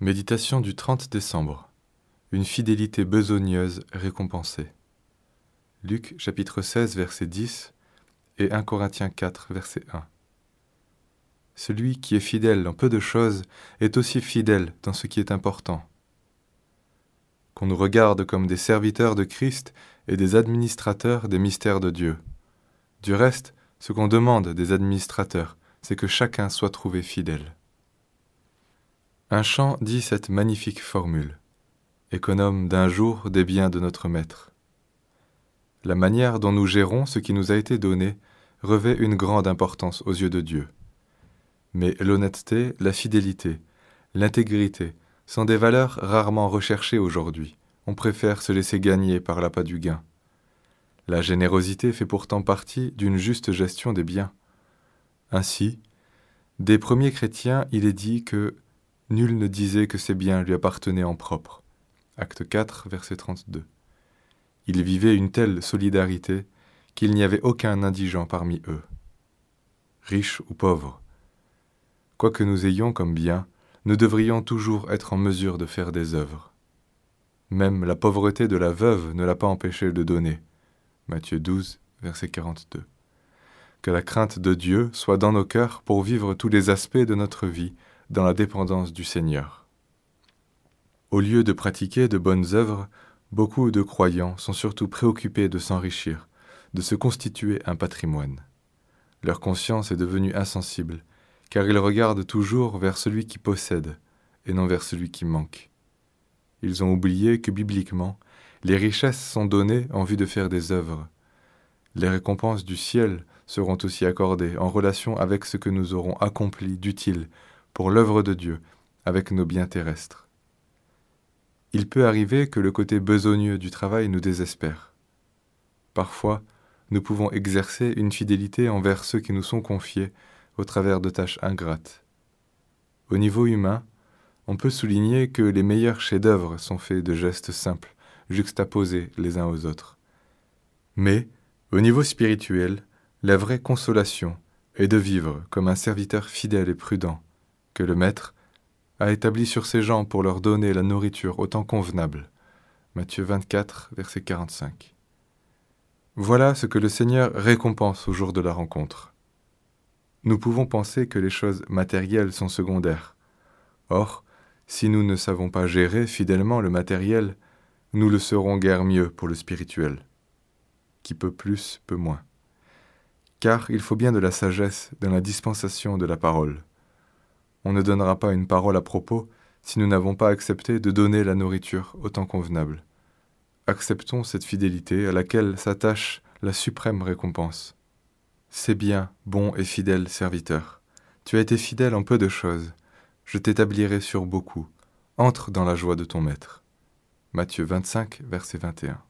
Méditation du 30 décembre. Une fidélité besogneuse récompensée. Luc chapitre 16 verset 10 et 1 Corinthiens 4 verset 1. Celui qui est fidèle en peu de choses est aussi fidèle dans ce qui est important. Qu'on nous regarde comme des serviteurs de Christ et des administrateurs des mystères de Dieu. Du reste, ce qu'on demande des administrateurs, c'est que chacun soit trouvé fidèle. Un chant dit cette magnifique formule Économe d'un jour des biens de notre Maître. La manière dont nous gérons ce qui nous a été donné revêt une grande importance aux yeux de Dieu. Mais l'honnêteté, la fidélité, l'intégrité sont des valeurs rarement recherchées aujourd'hui. On préfère se laisser gagner par l'appât du gain. La générosité fait pourtant partie d'une juste gestion des biens. Ainsi, des premiers chrétiens, il est dit que Nul ne disait que ses biens lui appartenaient en propre. Acte 4, verset 32. Ils vivaient une telle solidarité qu'il n'y avait aucun indigent parmi eux. Riches ou pauvres, quoi que nous ayons comme bien, nous devrions toujours être en mesure de faire des œuvres. Même la pauvreté de la veuve ne l'a pas empêché de donner. Matthieu 12, verset 42. Que la crainte de Dieu soit dans nos cœurs pour vivre tous les aspects de notre vie dans la dépendance du Seigneur. Au lieu de pratiquer de bonnes œuvres, beaucoup de croyants sont surtout préoccupés de s'enrichir, de se constituer un patrimoine. Leur conscience est devenue insensible, car ils regardent toujours vers celui qui possède et non vers celui qui manque. Ils ont oublié que bibliquement, les richesses sont données en vue de faire des œuvres. Les récompenses du ciel seront aussi accordées en relation avec ce que nous aurons accompli d'utile pour l'œuvre de Dieu avec nos biens terrestres. Il peut arriver que le côté besogneux du travail nous désespère. Parfois, nous pouvons exercer une fidélité envers ceux qui nous sont confiés au travers de tâches ingrates. Au niveau humain, on peut souligner que les meilleurs chefs-d'œuvre sont faits de gestes simples, juxtaposés les uns aux autres. Mais, au niveau spirituel, la vraie consolation est de vivre comme un serviteur fidèle et prudent, que le Maître a établi sur ses gens pour leur donner la nourriture au temps convenable. Matthieu 24, verset 45. Voilà ce que le Seigneur récompense au jour de la rencontre. Nous pouvons penser que les choses matérielles sont secondaires. Or, si nous ne savons pas gérer fidèlement le matériel, nous le serons guère mieux pour le spirituel. Qui peut plus, peut moins. Car il faut bien de la sagesse dans la dispensation de la parole. On ne donnera pas une parole à propos si nous n'avons pas accepté de donner la nourriture au temps convenable. Acceptons cette fidélité à laquelle s'attache la suprême récompense. C'est bien, bon et fidèle serviteur. Tu as été fidèle en peu de choses. Je t'établirai sur beaucoup. Entre dans la joie de ton maître. Matthieu 25, verset 21.